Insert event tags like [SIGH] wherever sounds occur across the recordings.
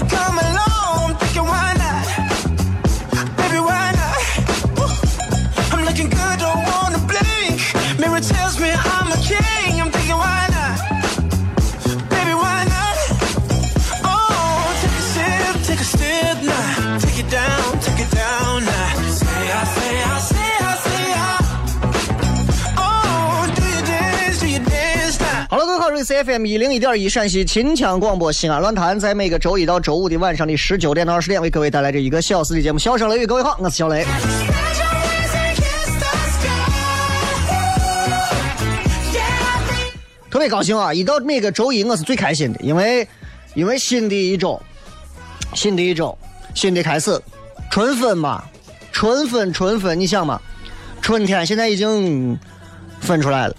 the car. FM 一零一点一陕西秦腔广播西安论坛，在每个周一到周五的晚上的十九点到二十点，为各位带来这一个小时的节目。笑声雷雨，各位好，我是小雷。特别高兴啊！一到每个周一，我是最开心的，因为因为新的一周，新的一周，新的开始，春分嘛，春分，春分，你想嘛，春天现在已经分出来了。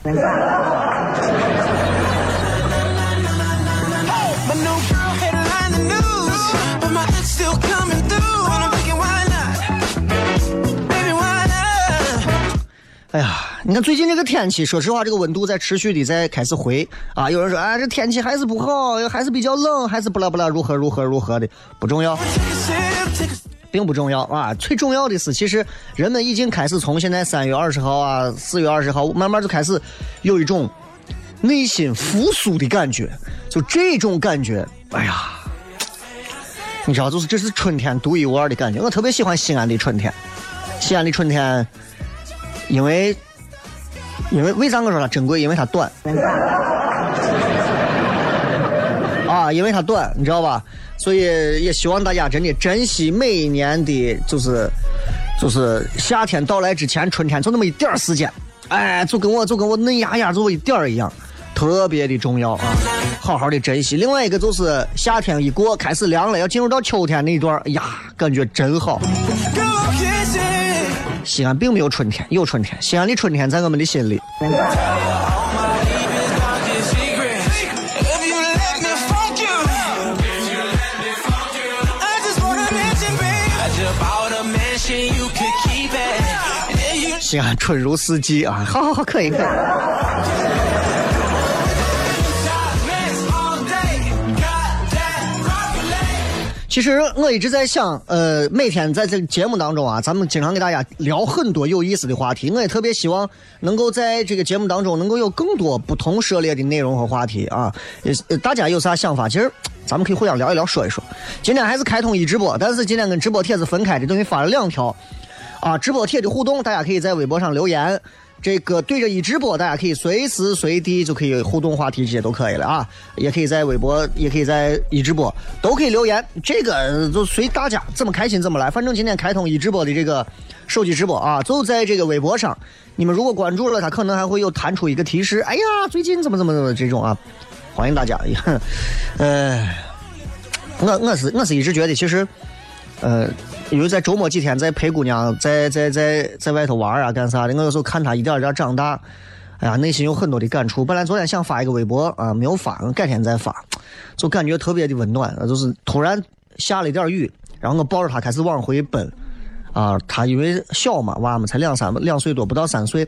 哎呀，你看最近这个天气，说实话，这个温度在持续的在开始回啊。有人说，哎，这天气还是不好，还是比较冷，还是不啦不啦，如何如何如何的，不重要，并不重要啊。最重要的是，其实人们已经开始从现在三月二十号啊，四月二十号，慢慢就开始有一种内心复苏的感觉，就这种感觉，哎呀，你知道，就是这是春天独一无二的感觉。我特别喜欢西安的春天，西安的春天。因为，因为为啥我说它珍贵？因为它短。[LAUGHS] 啊，因为它短，你知道吧？所以也希望大家真的珍惜每一年的，就是就是夏天到来之前，春天就那么一点儿时间，哎，就跟我就跟我嫩芽芽就一点儿一样，特别的重要啊！好好的珍惜。另外一个就是夏天一过，开始凉了，要进入到秋天那一段，哎呀，感觉真好。西安并没有春天，有春天。西安的春天在我们的心里。西安春如四季啊，[LAUGHS] 好好好，可以可以。其实我一直在想，呃，每天在这个节目当中啊，咱们经常给大家聊很多有意思的话题。我也特别希望能够在这个节目当中能够有更多不同涉猎的内容和话题啊。呃，大家有啥想法？其实咱们可以互相聊一聊，说一说。今天还是开通一直播，但是今天跟直播帖子分开的，等于发了两条啊。直播帖的互动，大家可以在微博上留言。这个对着一直播，大家可以随时随地就可以互动话题，这些都可以了啊！也可以在微博，也可以在一直播，都可以留言。这个就随大家怎么开心怎么来。反正今天开通一直播的这个手机直播啊，就在这个微博上。你们如果关注了，他可能还会有弹出一个提示。哎呀，最近怎么怎么怎么这种啊？欢迎大家。[LAUGHS] 呃，我我是我是一直觉得，其实，呃。因为在周末几天在陪姑娘在在在在外头玩啊干啥的，我有时候看她一点一点长大，哎呀，内心有很多的感触。本来昨天想发一个微博啊，没有发，改天再发，就感觉特别的温暖。就是突然下了一点雨，然后我抱着她开始往回奔，啊，她因为小嘛，娃们才两三两岁多，不到三岁，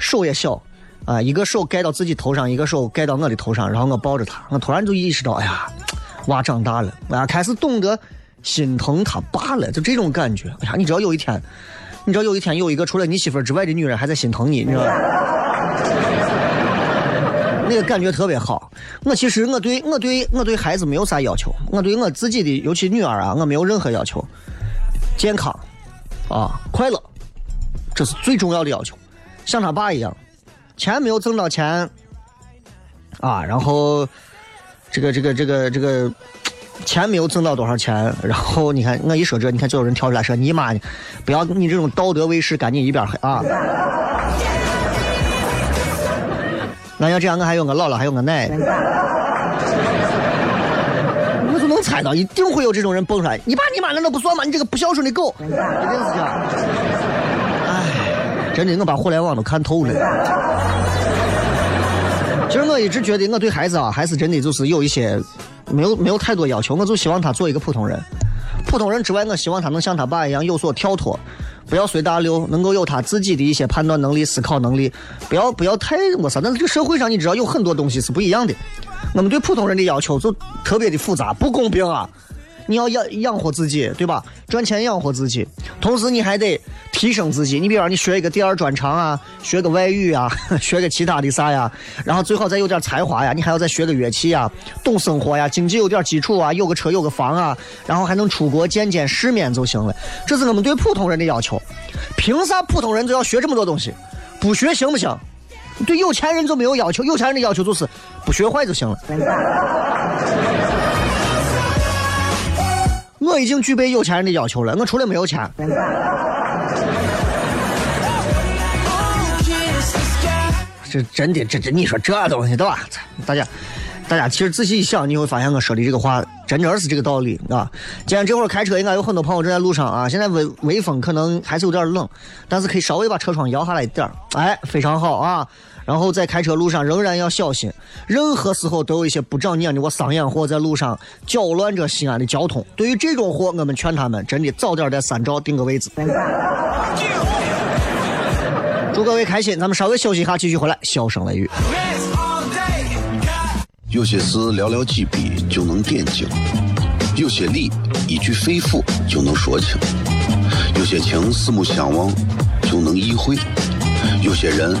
手也小，啊，一个手盖到自己头上，一个手盖到我的头上，然后我抱着她，我突然就意识到，哎呀，娃长大了，啊，开始懂得心疼他爸了，就这种感觉。哎呀，你知道有一天，你知道有一天有一个除了你媳妇之外的女人还在心疼你，你知道吧？那个感觉特别好。我其实我对我对我对孩子没有啥要求，我对我自己的尤其女儿啊，我没有任何要求。健康，啊，快乐，这是最重要的要求。像他爸一样，钱没有挣到钱，啊，然后这个这个这个这个钱没有挣到多少钱，然后你看我一说这，你看就有人跳出来说你妈，不要你这种道德卫士，赶紧一边黑啊！那要这样，我还有我姥姥，还有我奶，我就能猜到，一定会有这种人蹦出来。你爸你妈难道不算吗？你这个不孝顺的狗！一定是这样。哎，真的，我把互联网都看透了。其实我一直觉得，我对孩子啊，还是真的就是有一些没有没有太多要求，我就希望他做一个普通人。普通人之外，我希望他能像他爸一样有所跳脱，不要随大流，能够有他自己的一些判断能力、思考能力，不要不要太我啥！但是这个社会上，你知道有很多东西是不一样的。我们对普通人的要求就特别的复杂，不公平啊！你要养养活自己，对吧？赚钱养活自己，同时你还得提升自己。你比方你学一个第二专长啊，学个外语啊，[LAUGHS] 学个其他的啥呀，然后最好再有点才华呀，你还要再学个乐器呀，懂生活呀，经济有点基础啊，有个车有个房啊，然后还能出国见见世面就行了。这是我们对普通人的要求。凭啥普通人就要学这么多东西？不学行不行？对有钱人就没有要求，有钱人的要求就是不学坏就行了。我已经具备有钱人的要求了，我除了没有钱。这真的，这这你说这东西对吧？大家，大家其实仔细一想，你会发现我说的这个话真正是这个道理啊。今天这会儿开车，应该有很多朋友正在路上啊。现在微微风可能还是有点冷，但是可以稍微把车窗摇下来一点儿，哎，非常好啊。然后在开车路上仍然要小心，任何时候都有一些不长眼的我桑养货在路上搅乱着西安的交通。对于这种货，我们劝他们真的早点在三兆定个位置。祝各位开心，咱们稍微休息一下，继续回来。笑声雷雨，有些事寥寥几笔就能点睛，有些理一句肺腑就能说清，有些情四目相望就能意会，有些人。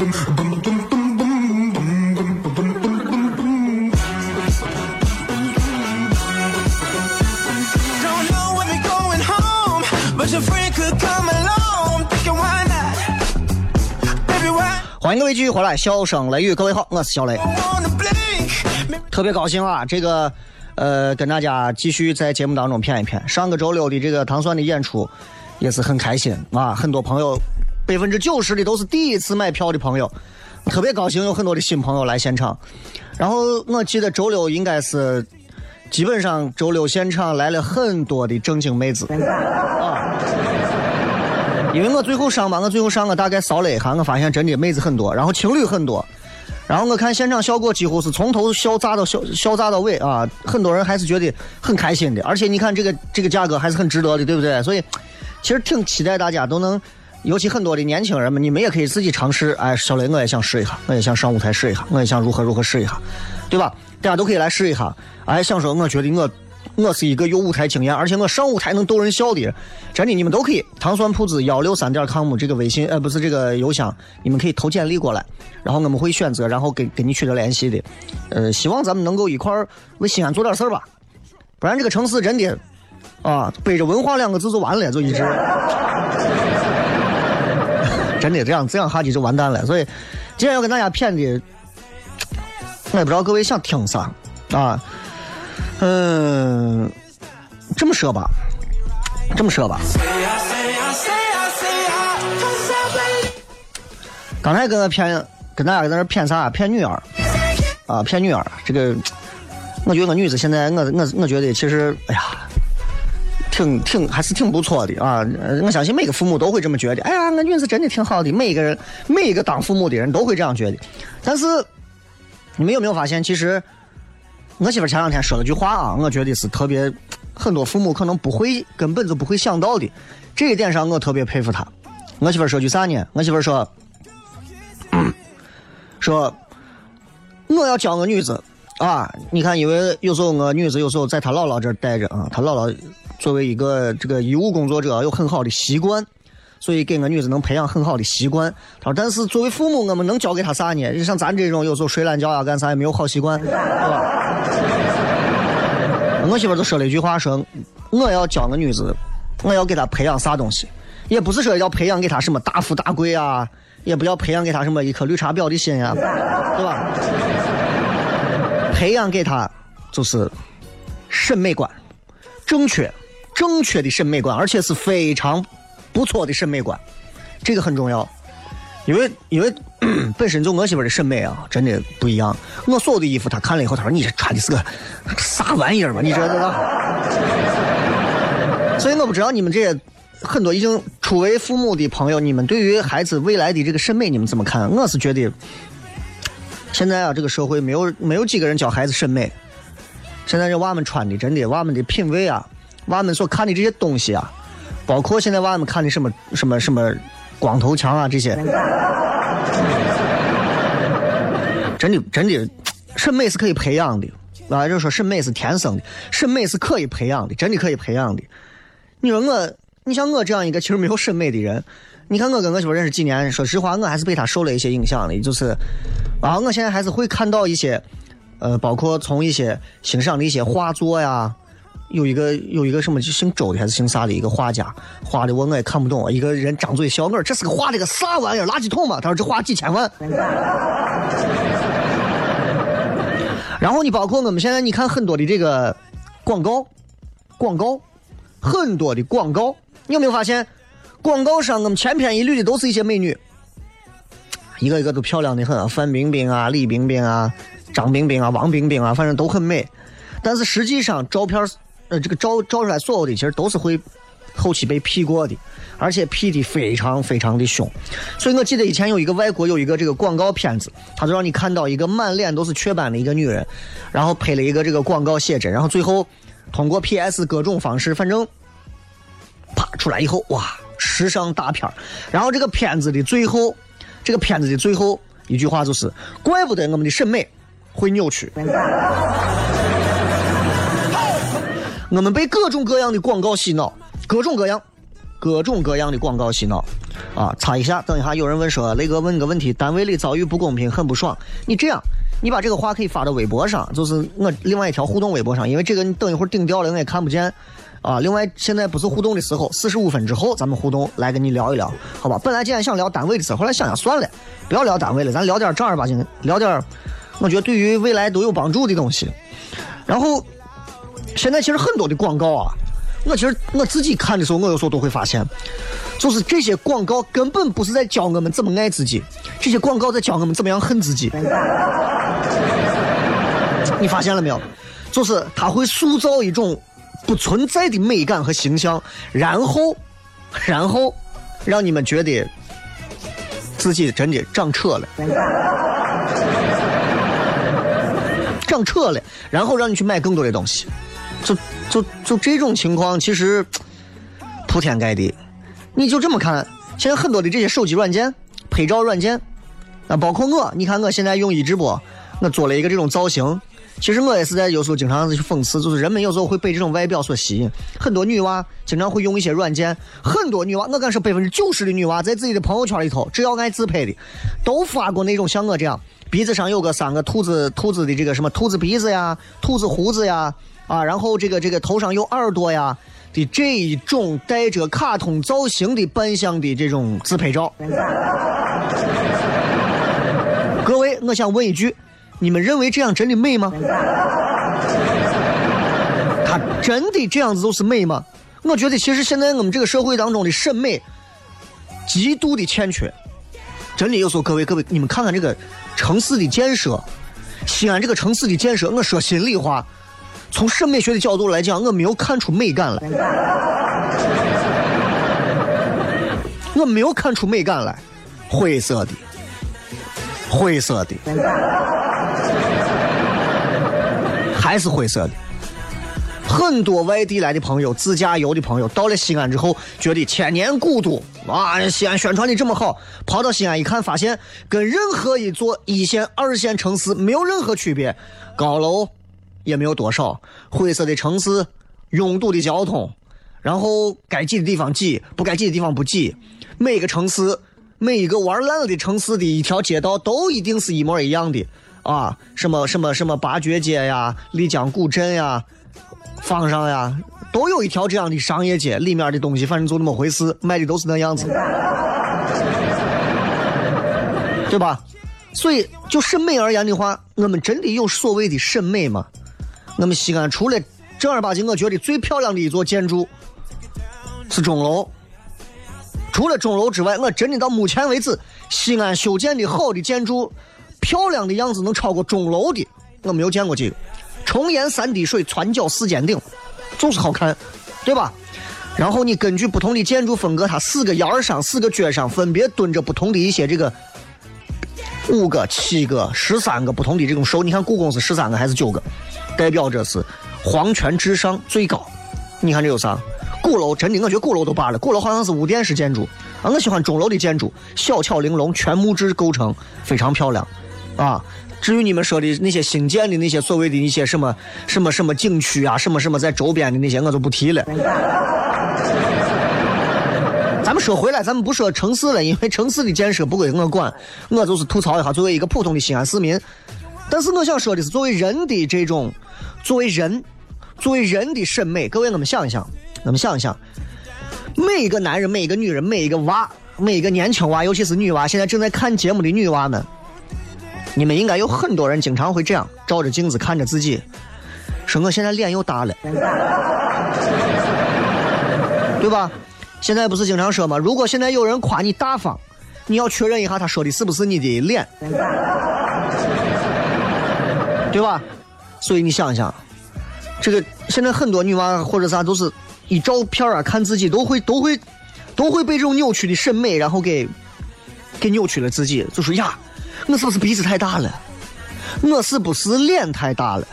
欢迎各位继续回来，笑声雷雨，各位好，我是小雷，特别高兴啊！这个呃，跟大家继续在节目当中谝一谝。上个周六的这个糖蒜的演出也是很开心啊，很多朋友百分之九十的都是第一次买票的朋友，特别高兴，有很多的新朋友来现场。然后我记得周六应该是基本上周六现场来了很多的正经妹子啊。因为我最后上班，我最后上我大概扫了一下，我发现真的妹子很多，然后情侣很多，然后我看现场效果几乎是从头笑炸到笑笑炸到尾啊，很多人还是觉得很开心的，而且你看这个这个价格还是很值得的，对不对？所以其实挺期待大家都能尤其很多的年轻人们，你们也可以自己尝试。哎，小雷，我也想试一下，我也想上舞台试一下，我也想如何如何试一下，对吧？大家都可以来试一下。哎，想说，我觉得我我是一个有舞台经验，而且我上舞台能逗人笑的，真的，你们都可以。糖酸铺子幺六三点 com 这个微信，呃，不是这个邮箱，你们可以投简历过来，然后我们会选择，然后跟跟你取得联系的。呃，希望咱们能够一块为西安做点事儿吧，不然这个城市真的啊，背着文化两个字就完了，就一直。真的这样这样下去就完蛋了，所以今天要跟大家谝的，我也不知道各位想听啥啊，嗯，这么说吧，这么说吧，刚才跟我谝，跟大家在那谝啥？谝女儿啊，谝女儿。这个，我觉得我女子现在，我我我觉得其实，哎呀。挺挺还是挺不错的啊！我相信每个父母都会这么觉得。哎呀，我女子真的挺好的。每一个人，每一个当父母的人都会这样觉得。但是，你们有没有发现，其实我媳妇前两天说了句话啊，我觉得是特别很多父母可能不会，根本就不会想到的。这一点上，我特别佩服她。我媳妇说句啥呢？我媳妇说，[COUGHS] 说我要教我女子啊！你看，因为有时候我女子有时候在她姥姥这待着啊，她姥姥。作为一个这个医务工作者，有很好的习惯，所以给我女子能培养很好的习惯。她说：“但是作为父母，我们能教给她啥呢？就像咱这种有时候睡懒觉啊，干啥也没有好习惯，对吧？” [LAUGHS] 我媳妇就说了一句话：“说我要教我女子，我要给她培养啥东西？也不是说要培养给她什么大富大贵啊，也不要培养给她什么一颗绿茶婊的心呀，对吧？培养给她就是审美观，正确。”正确的审美观，而且是非常不错的审美观，这个很重要。因为因为本身就我媳妇的审美啊，真的不一样。我所有的衣服，她看了以后，她说：“你这穿的是个啥玩意儿嘛？你这知道？”所以我不知道你们这些很多已经初为父母的朋友，你们对于孩子未来的这个审美，你们怎么看？我是觉得，现在啊，这个社会没有没有几个人教孩子审美。现在这娃们穿的，真的娃们的品味啊。娃们所看的这些东西啊，包括现在娃们看的什么什么什么光头强啊这些，真的真的，审美是可以培养的，啊，就是说审美是天生的，审美是可以培养的，真的可以培养的。你说我，你像我这样一个其实没有审美的人，你看我跟我媳妇认识几年，说实话，我还是被她受了一些影响的，就是啊，我现在还是会看到一些，呃，包括从一些欣赏的一些画作呀。有一个有一个什么姓周的还是姓啥的一个画家画的我我也看不懂，一个人张嘴笑我这是个画的个啥玩意儿？垃圾桶嘛？他说这画几千万。[LAUGHS] 然后你包括我们现在你看很多的这个广告，广告很多的广告，你有没有发现广告上我们千篇一律的都是一些美女，一个一个都漂亮的很，范冰冰啊、李冰冰啊、张冰冰啊、王冰冰啊，反正都很美，但是实际上照片。呃，这个照照出来所有的其实都是会后期被 P 过的，而且 P 的非常非常的凶。所以我记得以前有一个外国有一个这个广告片子，他就让你看到一个满脸都是雀斑的一个女人，然后拍了一个这个广告写真，然后最后通过 PS 各种方式，反正啪出来以后，哇，时尚大片然后这个片子的最后，这个片子的最后一句话就是：怪不得我们的审美会扭曲。我们被各种各样的广告洗脑，各种各样、各种各样的广告洗脑，啊！擦一下，等一下，有人问说，雷哥问个问题，单位里遭遇不公平，很不爽。你这样，你把这个话可以发到微博上，就是我另外一条互动微博上，因为这个你等一会儿顶掉了，我也看不见。啊，另外现在不是互动的时候，四十五分之后咱们互动，来跟你聊一聊，好吧？本来今天想聊单位的事，后来想想算了，不要聊单位了，咱聊点正儿八经，聊点我觉得对于未来都有帮助的东西，然后。现在其实很多的广告啊，我其实我自己看的时候，我有时候都会发现，就是这些广告根本不是在教我们怎么爱自己，这些广告在教我们怎么样恨自己。[LAUGHS] 你发现了没有？就是他会塑造一种不存在的美感和形象，然后，然后让你们觉得自己真的长扯了，长扯了，然后让你去买更多的东西。就就就这种情况，其实铺天盖地。你就这么看，现在很多的这些手机软件、拍照软件，啊，包括我，你看我现在用一直播，我做了一个这种造型。其实我也是在有时候经常去讽刺，就是人们有时候会被这种外表所吸引。很多女娃经常会用一些软件，很多女娃，我敢说百分之九十的女娃在自己的朋友圈里头，只要爱自拍的，都发过那种像我这样鼻子上有个三个兔子兔子的这个什么兔子鼻子呀、兔子胡子呀啊，然后这个这个头上有耳朵呀的这一种带着卡通造型的扮相的这种自拍照。各位，我想问一句。你们认为这样真的美吗？他真的这样子就是美吗？我觉得其实现在我们这个社会当中的审美极度的欠缺。真的有时候各位各位，你们看看这个城市的建设，西安这个城市的建设，我说心里话，从审美学的角度来讲，我没有看出美感来。[LAUGHS] 我没有看出美感来，灰色的，灰色的。还是灰色的。很多外地来的朋友、自驾游的朋友，到了西安之后，觉得千年古都啊，西安宣传的这么好，跑到西安一看，发现跟任何一座一线、二线城市没有任何区别，高楼也没有多少，灰色的城市，拥堵的交通，然后该挤的地方挤，不该挤的地方不挤，每个城市，每一个玩烂了的城市的一条街道，都一定是一模一样的。啊，什么什么什么八绝街呀、丽江古镇呀、坊上呀，都有一条这样的商业街，里面的东西反正就那么回事，卖的都是那样子，对吧？所以就审美而言的话，我们真的有所谓的审美吗？我们西安除了正儿八经，我觉得最漂亮的一座建筑是钟楼。除了钟楼之外，我真的到目前为止，西安修建的好的建筑。漂亮的样子能超过钟楼的，我没有见过几个。重檐三滴水，攒脚四尖顶，就是好看，对吧？然后你根据不同的建筑风格，它四个檐上、四个角上分别蹲着不同的一些这个五个、七个、十三个不同的这种兽。你看故宫是十三个还是九个？代表着是皇权至上最高。你看这有啥？鼓楼真的，我觉得鼓楼都罢了，鼓楼好像是五殿式建筑啊。我喜欢钟楼的建筑，小巧玲珑，全木质构成，非常漂亮。啊，至于你们说的那些新建的那些所谓的一些什么什么什么景区啊，什么什么在周边的那些，我就不提了。咱们说回来，咱们不说城市了，因为城市的建设不归我管，我就是吐槽一下，作为一个普通的西安市民。但是我想说的是，作为人的这种，作为人，作为人的审美，各位我们想一想，我们想一想，每一个男人，每一个女人，每一个娃，每一个年轻娃，尤其是女娃，现在正在看节目的女娃们。你们应该有很多人经常会这样照着镜子看着自己，说我现在脸又大了，[LAUGHS] 对吧？现在不是经常说吗？如果现在有人夸你大方，你要确认一下他说的是不是你的脸，对吧？所以你想一想，这个现在很多女娃或者啥都是一照片啊看自己都会都会都会被这种扭曲的审美然后给给扭曲了自己，就说呀。我是不是鼻子太大了？我是不是脸太大了？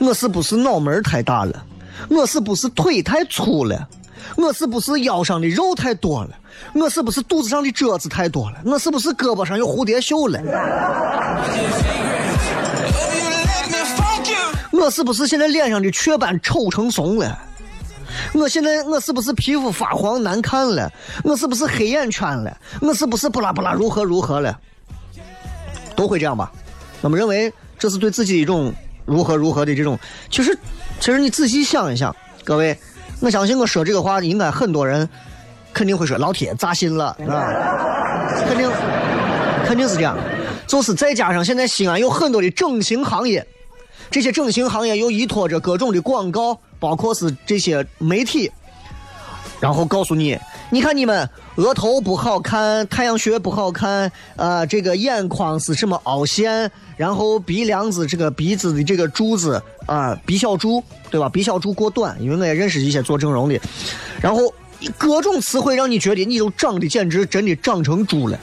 我是不是脑门太大了？我是不是腿太粗了？我是不是腰上的肉太多了？我是不是肚子上的褶子太多了？我是不是胳膊上有蝴蝶袖了？我是不是现在脸上的雀斑丑成怂了？我现在我是不是皮肤发黄难看了？我是不是黑眼圈了？我是不是不拉不拉如何如何了？都会这样吧？我们认为这是对自己一种如何如何的这种。其实，其实你仔细想一想，各位，我相信我说这个话，应该很多人肯定会说：“老铁扎心了，啊，肯定肯定是这样。就是再加上现在西安有很多的整形行业，这些整形行业又依托着各种的广告，包括是这些媒体，然后告诉你。你看你们额头不好看，太阳穴不好看，呃，这个眼眶是什么凹陷，然后鼻梁子这个鼻子的这个珠子啊，鼻小柱对吧？鼻小柱过短，因为我也认识一些做整容的，然后各种词汇让你觉得你都长得简直真的长成猪了。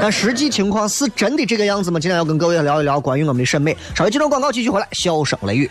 但实际情况是真的这个样子吗？今天要跟各位聊一聊关于我们的审美。稍微接段广告，继续回来，笑声雷雨。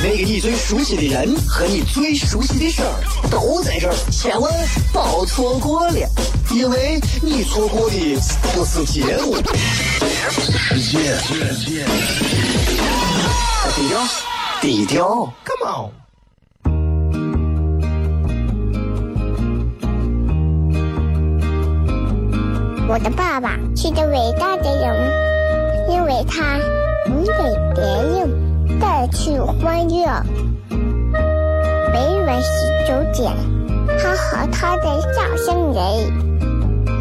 那个你最熟悉的人和你最熟悉的事儿都在这儿，千万别错过了，因为你错过的不是节目，世界。低调，低调，Come on。我的爸爸是个伟大的人，因为他能给别人带去欢乐。每晚十九点，他和他的笑声人，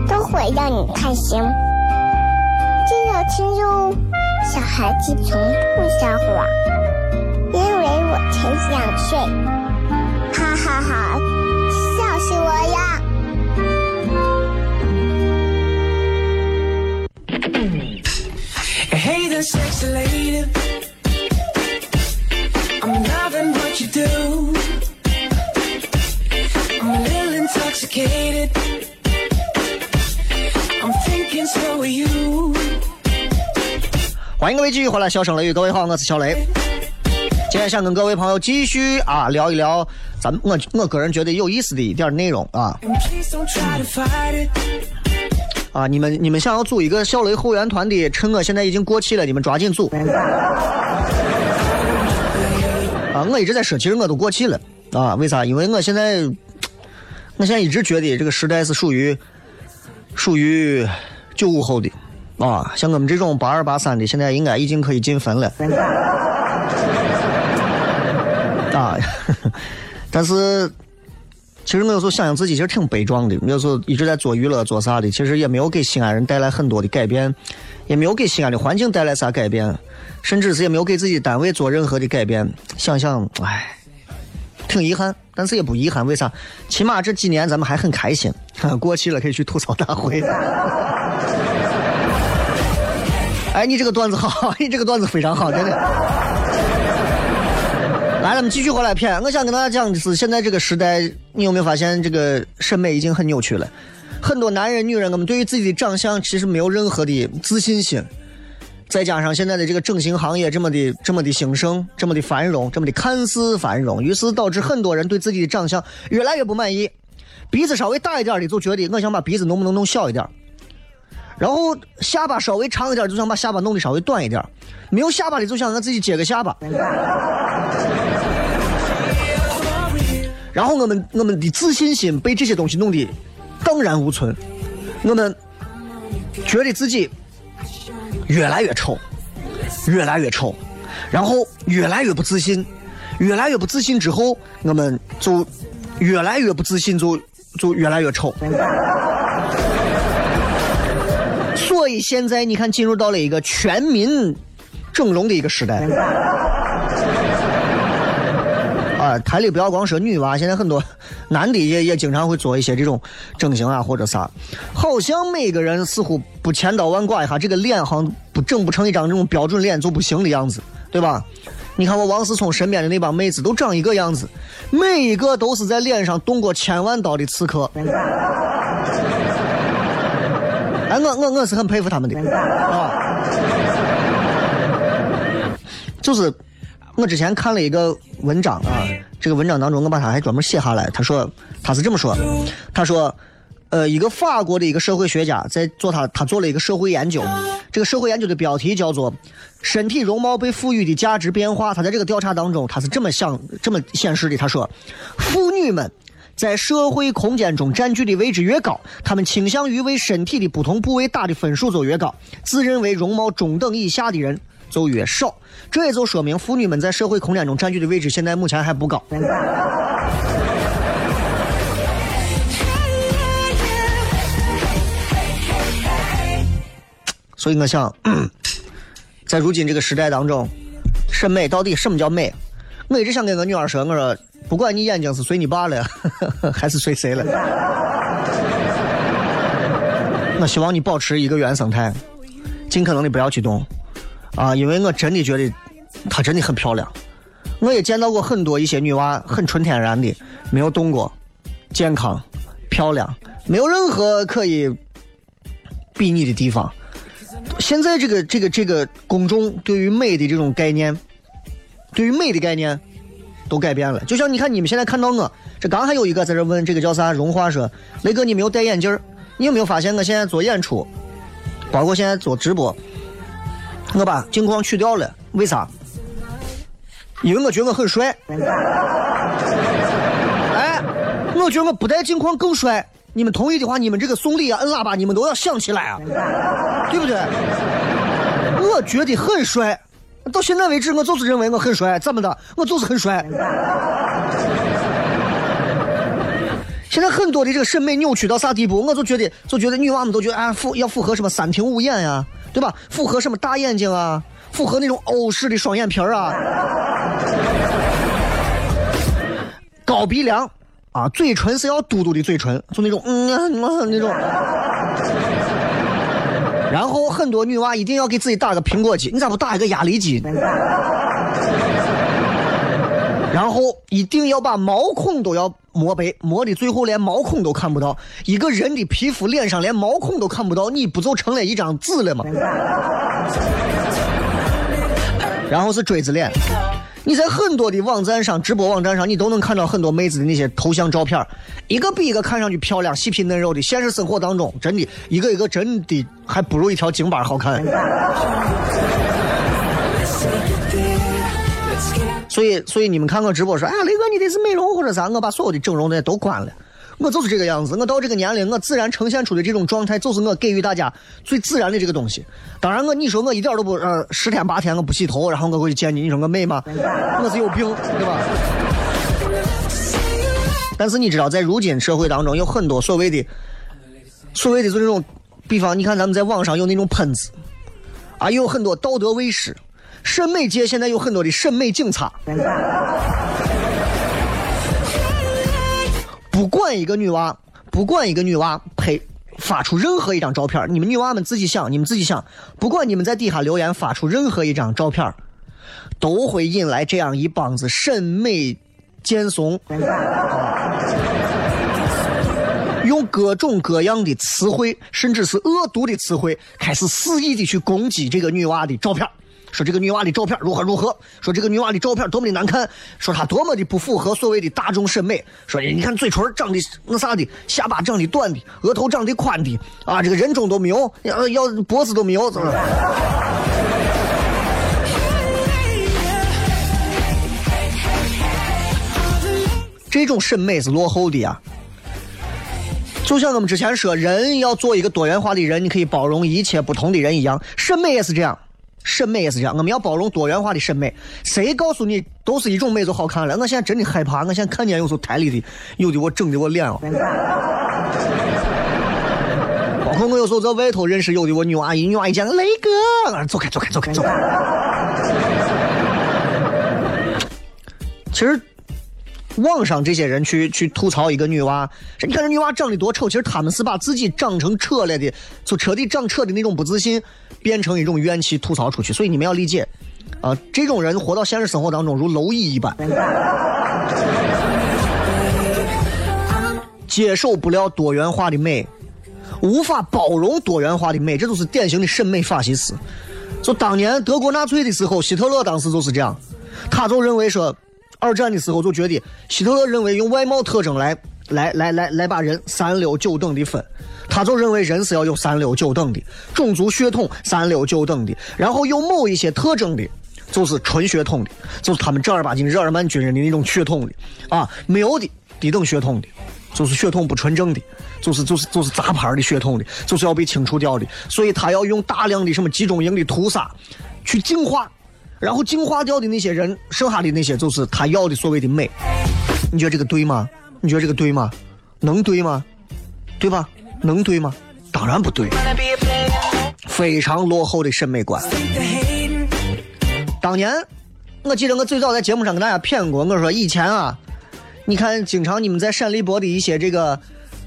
都会让你开心。这要听哟，小孩子从不撒谎，因为我才两岁。哈哈哈，笑死我呀！Hey the sexy lady. 欢迎各位继续回来，笑声雷雨，各位好，我是小雷。今天想跟各位朋友继续啊聊一聊咱们我我个人觉得有意思的一点内容啊啊！你们你们想要组一个小雷后援团的，趁我现在已经过气了，你们抓紧组。啊，我一直在说，其实我都过气了啊！为啥？因为我现在，我现在一直觉得这个时代是属于属于九五后的啊，像我们这种八二八三的，现在应该已经可以进坟了。[LAUGHS] 啊，[LAUGHS] 但是其实我有时候想想自己，其实挺悲壮的。有时候一直在做娱乐做啥的，其实也没有给西安人带来很多的改变，也没有给西安的环境带来啥改变，甚至是也没有给自己单位做任何的改变。想想，唉，挺遗憾，但是也不遗憾。为啥？起码这几年咱们还很开心。过去了可以去吐槽大会。哎，你这个段子好，[LAUGHS] 你这个段子非常好，真的。[LAUGHS] 来，咱们继续回来片。我想跟大家讲的是，现在这个时代，你有没有发现这个审美已经很扭曲了？很多男人、女人，我们对于自己的长相其实没有任何的自信心。再加上现在的这个整形行业这么的、这么的兴盛、这么的繁荣、这么的看似繁荣，于是导致很多人对自己的长相越来越不满意。鼻子稍微大一点的，就觉得我想把鼻子能不能弄小一点。然后下巴稍微长一点，就想把下巴弄得稍微短一点；没有下巴的，就想让自己接个下巴。然后我们我们的自信心被这些东西弄得荡然无存，我们觉得自己越来越丑，越来越丑，然后越来越不自信，越来越不自信之后，我们就越来越不自信，就就越来越丑。所以现在你看，进入到了一个全民整容的一个时代。[LAUGHS] 啊，台里不要光说女娃，现在很多男的也也经常会做一些这种整形啊或者啥，好像每个人似乎不千刀万剐一下，这个脸好像不整不成一张这种标准脸就不行的样子，对吧？你看我王思聪身边的那帮妹子都长一个样子，每一个都是在脸上动过千万刀的刺客。哎，我我我是很佩服他们的啊，就是我之前看了一个文章啊，这个文章当中我把它还专门写下来。他说他是这么说，他说，呃，一个法国的一个社会学家在做他他做了一个社会研究，这个社会研究的标题叫做“身体容貌被赋予的价值变化”。他在这个调查当中，他是这么想这么显示的。他说，妇女们。在社会空间中占据的位置越高，他们倾向于为身体的不同部位打的分数就越高，自认为容貌中等以下的人就越少。这也就说明妇女们在社会空间中占据的位置现在目前还不高。所以我想，[CLEARS THROAT] 在如今这个时代当中，审美到底什么叫美？[LAUGHS] 我一直想跟我女儿说，我说不管你眼睛是随你爸了，[LAUGHS] 还是随谁了，[LAUGHS] 我希望你保持一个原生态。尽可能的不要去动啊，因为我真的觉得她真的很漂亮。我也见到过很多一些女娃很纯天然的，没有动过，健康、漂亮，没有任何可以比拟的地方。现在这个这个这个公众对于美的这种概念，对于美的概念都改变了。就像你看，你们现在看到我，这刚还有一个在这问这个叫啥荣华说，雷哥你没有戴眼镜你有没有发现我现在做演出，包括现在做直播，我把镜框去掉了，为啥？因为我觉得我很帅。[LAUGHS] 哎，我觉得我不戴镜框更帅。你们同意的话，你们这个送礼啊、摁喇叭，你们都要响起来啊，对不对？我觉得很帅，到现在为止，我就是认为我很帅。怎么的？我就是很帅。[LAUGHS] 现在很多的这个审美扭曲到啥地步？我就觉得，就觉得女娃们都觉得啊，符要符合什么三庭五眼呀，对吧？符合什么大眼睛啊？符合那种欧式的双眼皮啊？高鼻梁啊，嘴唇是要嘟嘟的嘴唇，就那种嗯啊嗯那种。然后很多女娃一定要给自己打个苹果肌，你咋不打一个压力肌？[LAUGHS] 然后一定要把毛孔都要磨白，磨的最后连毛孔都看不到。一个人的皮肤脸上连毛孔都看不到，你不就成了一张纸了吗？[LAUGHS] 然后是锥子脸，你在很多的网站上、直播网站上，你都能看到很多妹子的那些头像照片，一个比一个看上去漂亮、细皮嫩肉的。现实生活当中，真的一个一个真的还不如一条京巴好看。所以，所以你们看我直播说，哎呀，雷哥你这是美容或者啥，我把所有的整容的都关了。我就是这个样子，我到这个年龄，我自然呈现出的这种状态，就是我给予大家最自然的这个东西。当然，我你说我一点都不呃十天八天我不洗头，然后我过去见你，你说我美吗？我是有病，对吧？但是你知道，在如今社会当中，有很多所谓的所谓的就这种，比方你看咱们在网上有那种喷子，啊，有很多道德卫士，审美界现在有很多的审美警察。不管一个女娃，不管一个女娃拍发出任何一张照片，你们女娃们自己想，你们自己想，不管你们在底下留言发出任何一张照片，都会引来这样一帮子审美贱怂，用各种各样的词汇，甚至是恶毒的词汇，开始肆意的去攻击这个女娃的照片。说这个女娃的照片如何如何，说这个女娃的照片多么的难看，说她多么的不符合所谓的大众审美，说你看嘴唇长得那啥的，下巴长得短的，额头长得宽的，啊，这个人中都没有，要要脖子都没有，怎么？这种审美是落后的呀。就像我们之前说，人要做一个多元化的人，你可以包容一切不同的人一样，审美也是这样。审美也是这样，我们要包容多元化的审美。谁告诉你都是一种美就好看了？我现在真的害怕，我现在看见有时候台里的，有的我整的我脸啊。包括我有时候在外头认识有的我女阿姨，女阿姨见雷哥，走开走开走开走开。其实，网上这些人去去吐槽一个女娃，你看这女娃长得多丑，其实他们是把自己长成扯了的，就彻底长扯的那种不自信。变成一种怨气吐槽出去，所以你们要理解，啊，这种人活到现实生活当中如蝼蚁一般，接受不了多元化的美，无法包容多元化的美，这都是典型的审美法西斯。就当年德国纳粹的时候，希特勒当时就是这样，他就认为说，二战的时候就觉得希特勒认为用外貌特征来来来来来把人三六九等的分。他就认为人是要有三六九等的种族血统，三六九等的，然后有某一些特征的，就是纯血统的，就是他们正儿八经日耳曼军人的那种血统的啊，没有的低等血统的，就是血统不纯正的，就是就是就是杂牌的血统的，就是要被清除掉的。所以他要用大量的什么集中营的屠杀去净化，然后净化掉的那些人，剩下的那些就是他要的所谓的美。你觉得这个对吗？你觉得这个对吗？能对吗？对吧？能对吗？当然不对，非常落后的审美观。当年，我记得我最早在节目上跟大家谝过，我说以前啊，你看，经常你们在陕历博的一些这个，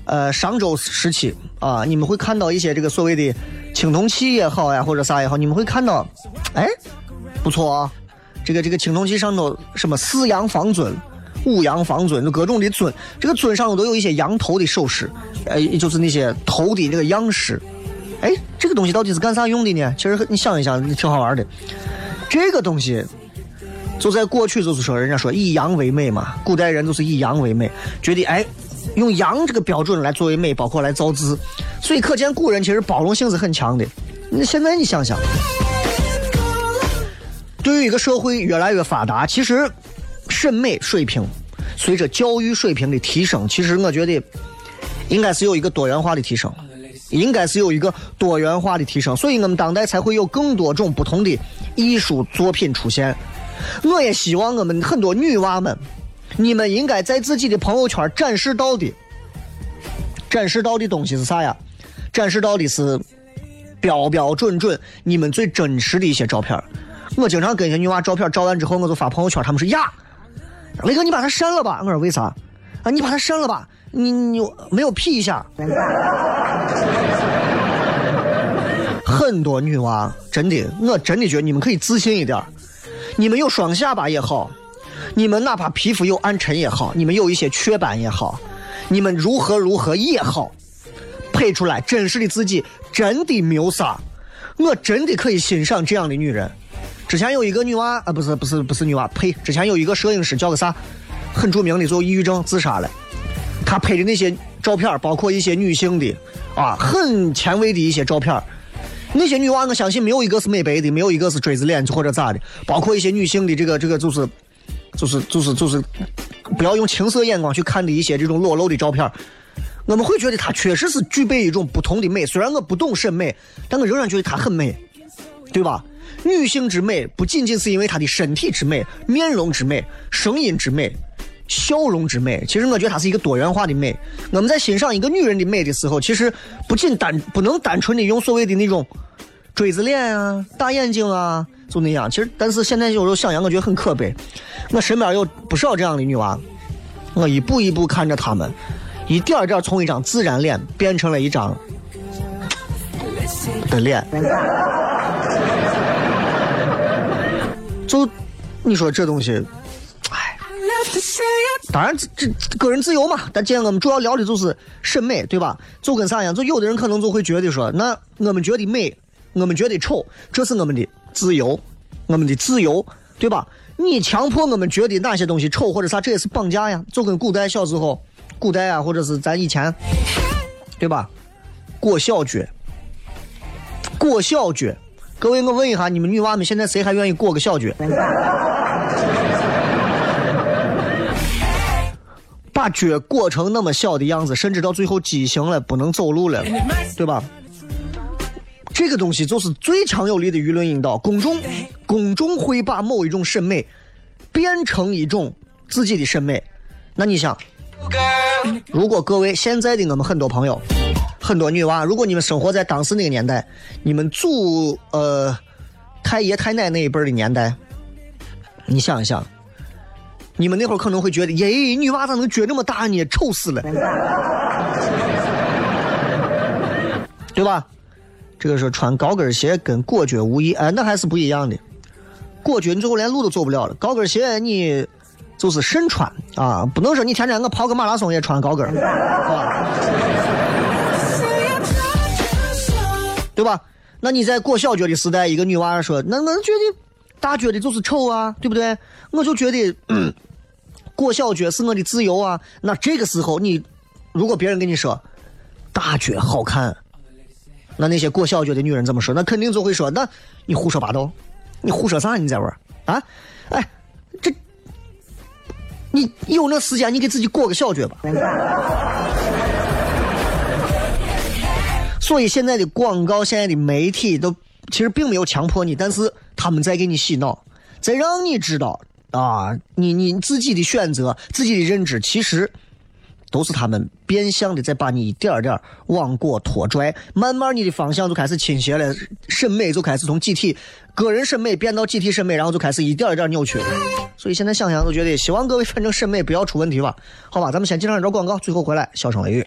呃，商周时期啊，你们会看到一些这个所谓的青铜器也好呀，或者啥也好，你们会看到，哎，不错啊，这个这个青铜器上头什么四羊方尊、五羊方尊，就各种的尊，这个尊上头都有一些羊头的首饰，呃，就是那些头的这个样式。哎，这个东西到底是干啥用的呢？其实你想一想，挺好玩的。这个东西就在过去就是说，人家说以羊为美嘛，古代人就是以羊为美，觉得哎，用羊这个标准来作为美，包括来造字，所以可见古人其实包容性是很强的。那现在你想想，对于一个社会越来越发达，其实审美水平随着教育水平的提升，其实我觉得应该是有一个多元化的提升。应该是有一个多元化的提升，所以我们当代才会有更多种不同的艺术作品出现。我也希望我们很多女娃们，你们应该在自己的朋友圈展示到的，展示到的东西是啥呀？展示到的是标标准准你们最真实的一些照片。我经常跟一些女娃照片照完之后，我就发朋友圈，他们说呀，雷哥你把她删了吧。我说为啥？啊，你把她删了吧。你你没有 P 一下？[LAUGHS] 很多女娃真的，我真的觉得你们可以自信一点你们有双下巴也好，你们哪怕皮肤有暗沉也好，你们有一些雀斑也好，你们如何如何也好，配出来真实的自己真的没有啥。我真的可以欣赏这样的女人。之前有一个女娃啊，不是不是不是女娃，呸！之前有一个摄影师叫个啥，很著名的，做抑郁症自杀了。他拍的那些照片，包括一些女性的，啊，很前卫的一些照片。那些女娃，我相信没有一个是美白的，没有一个是锥子脸或者咋的。包括一些女性的这个这个，就是，就是就是就是，不要用情色眼光去看的一些这种裸露的照片。我们会觉得她确实是具备一种不同的美。虽然我不懂审美，但我仍然觉得她很美，对吧？女性之美不仅仅是因为她的身体之美、面容之美、声音之美。笑容之美，其实我觉得它是一个多元化的美。我们在欣赏一个女人的美的时候，其实不仅单不能单纯的用所谓的那种锥子脸啊、大眼睛啊，就那样。其实，但是现在有时候想想，我觉得很可悲。我身边有不少这样的女娃，我一步一步看着她们，一点点从一张自然脸变成了一张的脸。就你说这东西。当然，这这个人自由嘛。但今天我们主要聊的就是审美，对吧？就跟啥一样？就有的人可能就会觉得说，那我们觉得美，我们觉得丑，这是我们的自由，我们的自由，对吧？你强迫我们觉得哪些东西丑或者啥，这也是绑架呀。就跟古代小时候，古代啊，或者是咱以前，对吧？裹小脚，裹小脚。各位，我问一下，你们女娃们现在谁还愿意裹个小脚？把脚裹成那么小的样子，甚至到最后畸形了，不能走路了，对吧？这个东西就是最强有力的舆论引导，公众公众会把某一种审美变成一种自己的审美。那你想，如果各位现在的我们很多朋友，很多女娃，如果你们生活在当时那个年代，你们祖呃太爷太奶那一辈的年代，你想一想。你们那会儿可能会觉得，耶，女娃咋能脚这么大呢？丑死了，对吧？这个说穿高跟鞋跟裹脚无异，哎，那还是不一样的。裹脚你最后连路都走不了了，高跟鞋你就是慎穿啊，不能说你天天我跑个马拉松也穿高跟，啊，对吧？那你在裹小脚的时代，一个女娃说，那我觉得大脚的就是丑啊，对不对？我就觉得。裹小脚是我的自由啊！那这个时候，你如果别人跟你说大脚好看，那那些裹小脚的女人怎么说？那肯定就会说：那你胡说八道，你胡说啥？你在玩啊？哎，这你有那时间，你给自己裹个小脚吧。所以现在的广告，现在的媒体都其实并没有强迫你，但是他们在给你洗脑，在让你知道。啊，你你自己的选择，自己的认知，其实都是他们变相的在把你一点点往过拖拽，慢慢你的方向就开始倾斜了，审美就开始从集体个人审美变到集体审美，然后就开始一点一点扭曲。所以现在想想都觉得，希望各位反正审美不要出问题吧？好吧，咱们先进上一条广告，最后回来，笑声雷雨。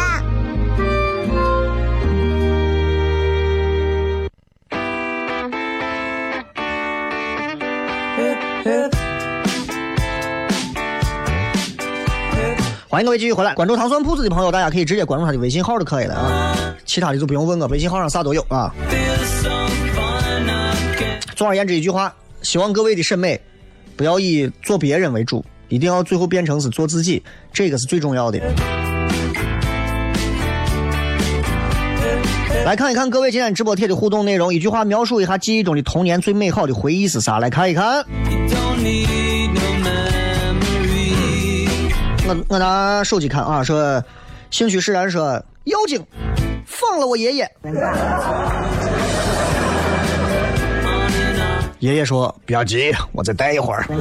各位继续回来，关注糖蒜铺子的朋友，大家可以直接关注他的微信号就可以了啊，其他的就不用问我，微信号上啥都有啊。总而言之一句话，希望各位的审美不要以做别人为主，一定要最后变成是做自己，这个是最重要的。来看一看各位今天直播贴的互动内容，一句话描述一下记忆中的童年最美好的回忆是啥？来看一看。我我拿手机看啊，说兴趣使然说妖精放了我爷爷。[LAUGHS] 爷爷说不要急，我再待一会儿。[LAUGHS]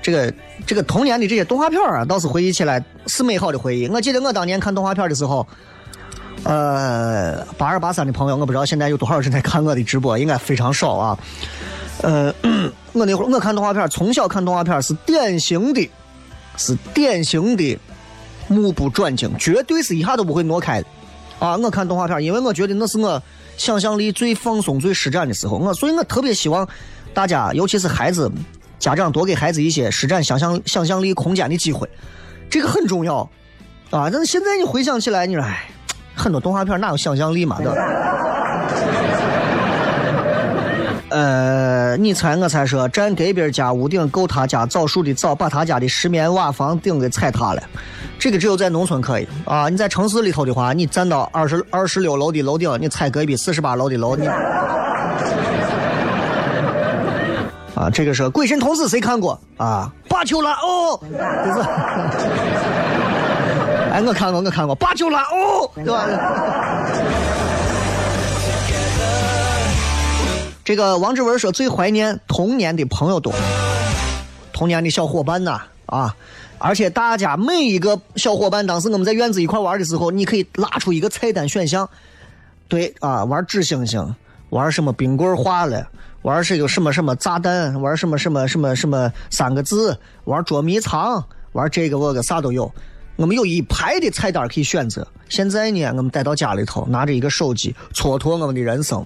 这个这个童年的这些动画片啊，倒是回忆起来是美好的回忆。我记得我当年看动画片的时候，呃，八二八三的朋友，我不知道现在有多少人在看我的直播，应该非常少啊。呃，[CLEARS THROAT] 我那会儿我看动画片，从小看动画片是典型的，是典型的目不转睛，绝对是一下都不会挪开的。啊，我看动画片，因为我觉得那是我想象力最放松、最施展的时候。我所以，我特别希望大家，尤其是孩子，家长多给孩子一些施展想象想象力空间的机会，这个很重要啊。但是现在你回想起来，你说，哎，很多动画片哪有想象力嘛？对吧？呃，你猜我猜说，站隔壁家屋顶够他家枣树的枣，把他家的石棉瓦房顶给踩塌了。这个只有在农村可以啊！你在城市里头的话，你站到二十二十六楼的楼顶，你踩隔壁四十八楼的楼，你 [LAUGHS] 啊，这个是《鬼神童子》，谁看过啊？巴丘拉哦，就是，哎，我看过，我看过巴丘拉哦，对吧？这个王志文说最怀念童年的朋友多，童年的小伙伴呐啊！而且大家每一个小伙伴，当时我们在院子一块玩的时候，你可以拉出一个菜单选项，对啊，玩纸星星，玩什么冰棍化了，玩是个什么什么炸弹，玩什么什么什么什么三个字，玩捉迷藏，玩这个我个啥都有。我们有一排的菜单可以选择。现在呢，我们带到家里头，拿着一个手机，蹉跎我们的人生。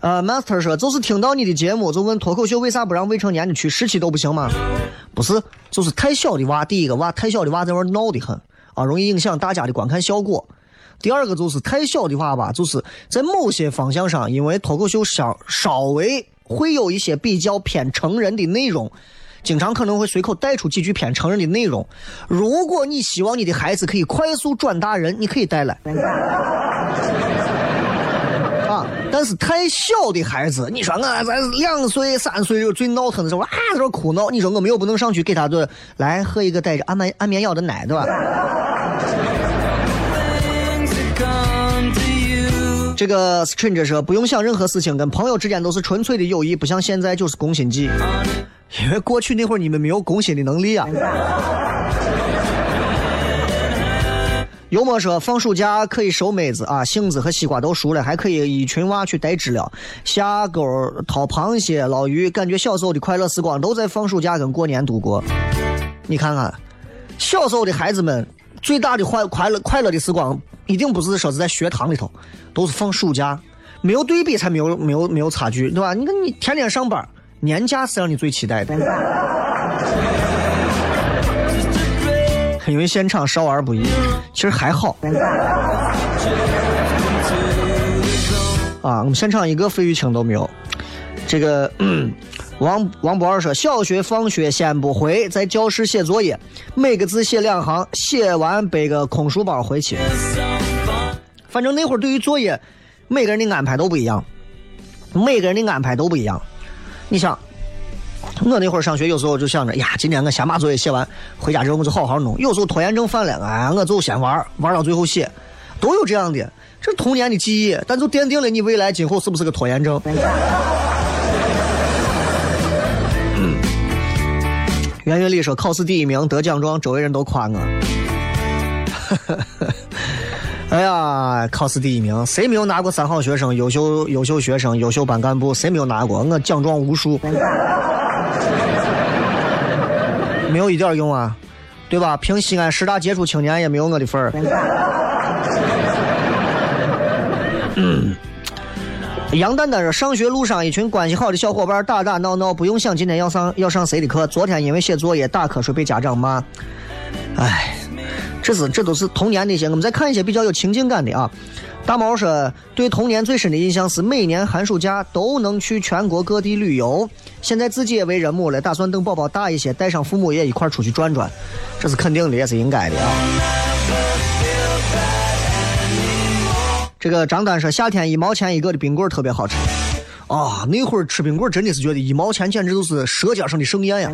呃，Master 说，就是听到你的节目，就问脱口秀为啥不让未成年的去十七都不行吗？不是，就是太小的娃，第一个娃太小的娃在那闹得很啊，容易影响大家的观看效果。第二个就是太小的娃吧，就是在某些方向上，因为脱口秀稍稍微会有一些比较偏成人的内容，经常可能会随口带出几句偏成人的内容。如果你希望你的孩子可以快速转大人，你可以带来。但是太小的孩子，你说我咱两岁、三岁就最闹腾的时候啊，在这哭闹，你说我们又不能上去给他做来喝一个带着安眠安眠药的奶，对吧？这个 stranger 说不用想任何事情，跟朋友之间都是纯粹的友谊，不像现在就是攻心计，因为过去那会儿你们没有攻心的能力啊。幽默说放暑假可以收妹子啊，杏子和西瓜都熟了，还可以一群娃去逮知了、下钩、掏螃蟹、捞鱼，感觉小时候的快乐时光都在放暑假跟过年度过。你看看，小时候的孩子们最大的快快乐快乐的时光，一定不是说是在学堂里头，都是放暑假。没有对比才没有没有没有差距，对吧？你看你天天上班，年假是让你最期待的。因为现场少儿不宜，其实还好。啊，我们现场一个费玉清都没有。这个王王博二说，小学放学先不回，在教室写作业，每个字写两行，写完背个空书包回去。反正那会儿对于作业，每个人的安排都不一样，每个人的安排都不一样。你想，我那会儿上学，有时候就想着，呀，今天我先把作业写完，回家之后我就好好弄。有时候拖延症犯了，哎，我就先玩，玩到最后写，都有这样的，这是童年的记忆，但就奠定了你未来今后是不是个拖延症。嗯，袁月丽说考试第一名得奖状，周围人都夸我。[LAUGHS] 哎呀，考试第一名，谁没有拿过三好学生、优秀优秀学生、优秀班干部？谁没有拿过？我奖状无数，没有一点用啊，对吧？凭西安十大杰出青年也没有我的份儿。嗯，杨蛋蛋说，上学路上一群关系好的小伙伴打打闹闹，不用想今天要上要上谁的课。昨天因为写作业打瞌睡被家长骂，哎。这是这都是童年的一些，我们再看一些比较有情境感的啊。大毛说，对童年最深的印象是每年寒暑假都能去全国各地旅游。现在自己也为人母了，打算等宝宝大一些，带上父母也一块出去转转。这是肯定的，也是应该的啊。这个张丹说，夏天一毛钱一个的冰棍特别好吃。啊，那会儿吃冰棍真的是觉得一毛钱简直就是舌尖上的盛宴呀。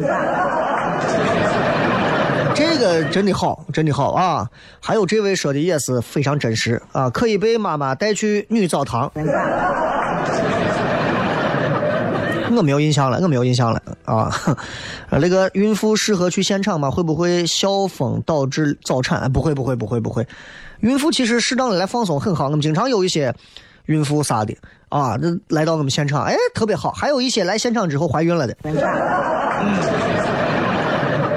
这个真的好，真的好啊！还有这位说的也是非常真实啊，可以被妈妈带去女澡堂。我没有印象了，我没有印象了啊！那个孕妇适合去现场吗？会不会校风导致早产？不会，不会，不会，不会。孕妇其实适当的来放松很好。我们经常有一些孕妇啥的啊，来到我们现场，哎，特别好。还有一些来现场之后怀孕了的。嗯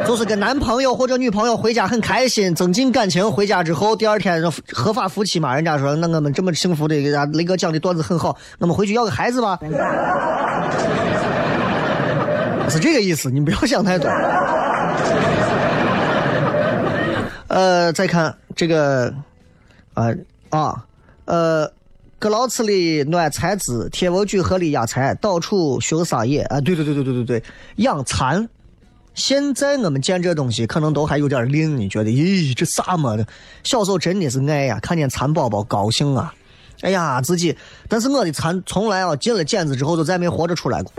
就是跟男朋友或者女朋友回家很开心，增进感情。回家之后，第二天合法夫妻嘛，人家说那我们这么幸福的，给家雷哥讲的段子很好，我们回去要个孩子吧。是这个意思，你不要想太多。呃，再看这个，啊啊，呃，搁牢子里暖柴枝，铁窝举河里压柴，到处寻撒野啊！对对对对对对对，养蚕。现在我们见这东西，可能都还有点吝，你觉得？咦，这啥么的？小时候真的是爱呀，看见蚕宝宝高兴啊！哎呀，自己，但是我的蚕从来啊进了茧子之后就再没活着出来过。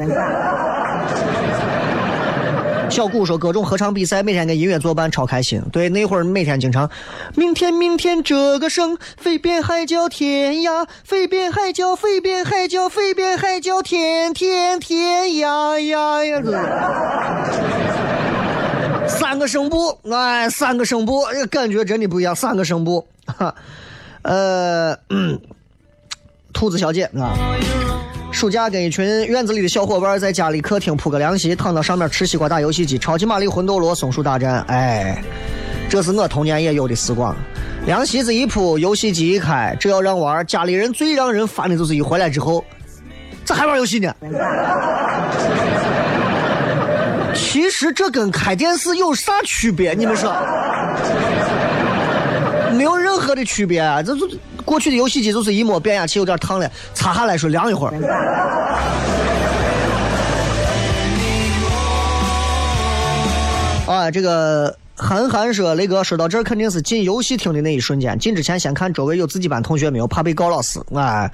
小谷说各种合唱比赛，每天跟音乐作伴，超开心。对，那会儿每天经常，明天明天这个声飞遍海角天涯，飞遍海角，飞遍海角，飞遍海角，天天天涯呀呀！三个声部，哎，三个声部，感觉真的不一样。三个声部，哈，呃，兔子小姐啊。暑假跟一群院子里的小伙伴在家里客厅铺个凉席，躺到上面吃西瓜打游戏机，超级玛丽魂斗罗松鼠大战。哎，这是我童年也有的时光。凉席子一铺，游戏机一开，这要让玩，家里人最让人烦的就是一回来之后，咋还玩游戏呢？其实这跟开电视有啥区别？你们说？没有任何的区别，这这过去的游戏机就是一摸变压器有点烫了，擦下来说凉一会儿。啊，这个韩寒说，雷哥说到这儿肯定是进游戏厅的那一瞬间，进之前先看周围有自己班同学没有，怕被告老师。啊，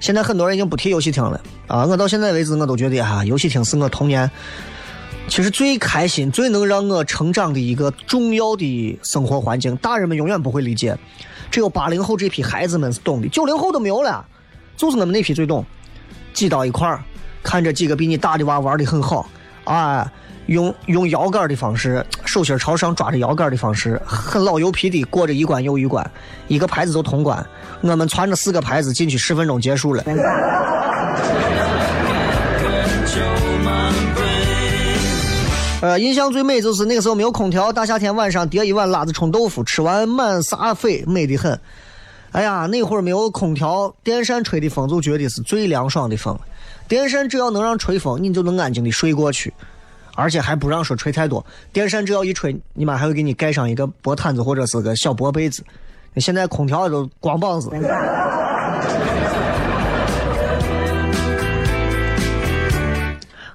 现在很多人已经不提游戏厅了啊，我到现在为止我都觉得哈，游戏厅是我童年。其实最开心、最能让我成长的一个重要的生活环境，大人们永远不会理解，只有八零后这批孩子们是懂的，九零后都没有了，就是我们那批最懂。挤到一块儿，看着几个比你大的娃玩的很好，啊，用用摇杆的方式，手心朝上抓着摇杆的方式，很老油皮的过着一关又一关，一个牌子都通关。我们传着四个牌子进去，十分钟结束了。呃，印象最美就是那个时候没有空调，大夏天晚上叠一碗辣子冲豆腐，吃完满撒飞，美得很。哎呀，那会儿没有空调，电扇吹的风就觉得是最凉爽的风。电扇只要能让吹风，你就能安静的睡过去，而且还不让说吹太多。电扇只要一吹，你妈还会给你盖上一个薄毯子或者是个小薄被子。现在空调都光膀子。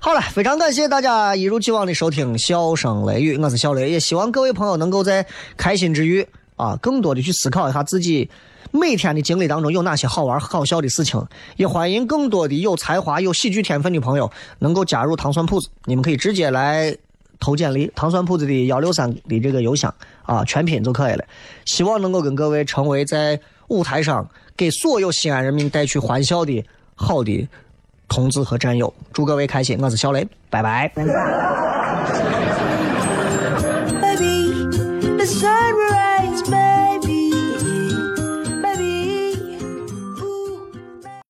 好了，非常感谢大家一如既往的收听《笑声雷雨》，我是小雷，也希望各位朋友能够在开心之余啊，更多的去思考一下自己每天的经历当中有哪些好玩好笑的事情？也欢迎更多的有才华、有喜剧天分的朋友能够加入糖蒜铺子。你们可以直接来投简历，糖蒜铺子的幺六三的这个邮箱啊，全拼就可以了。希望能够跟各位成为在舞台上给所有西安人民带去欢笑的好的同志和战友。祝各位开心，我是小雷，拜拜。Baby, the